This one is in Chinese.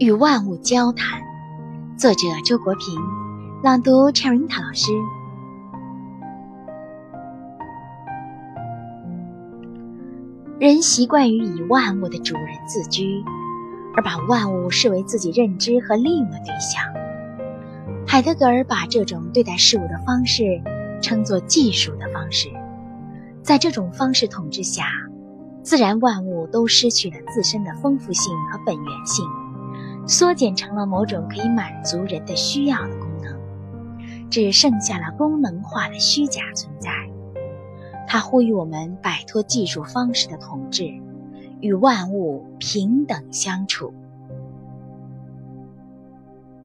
与万物交谈，作者周国平，朗读 Cherita 老师。人习惯于以万物的主人自居，而把万物视为自己认知和利用的对象。海德格尔把这种对待事物的方式称作技术的方式。在这种方式统治下，自然万物都失去了自身的丰富性和本源性。缩减成了某种可以满足人的需要的功能，只剩下了功能化的虚假存在。他呼吁我们摆脱技术方式的统治，与万物平等相处。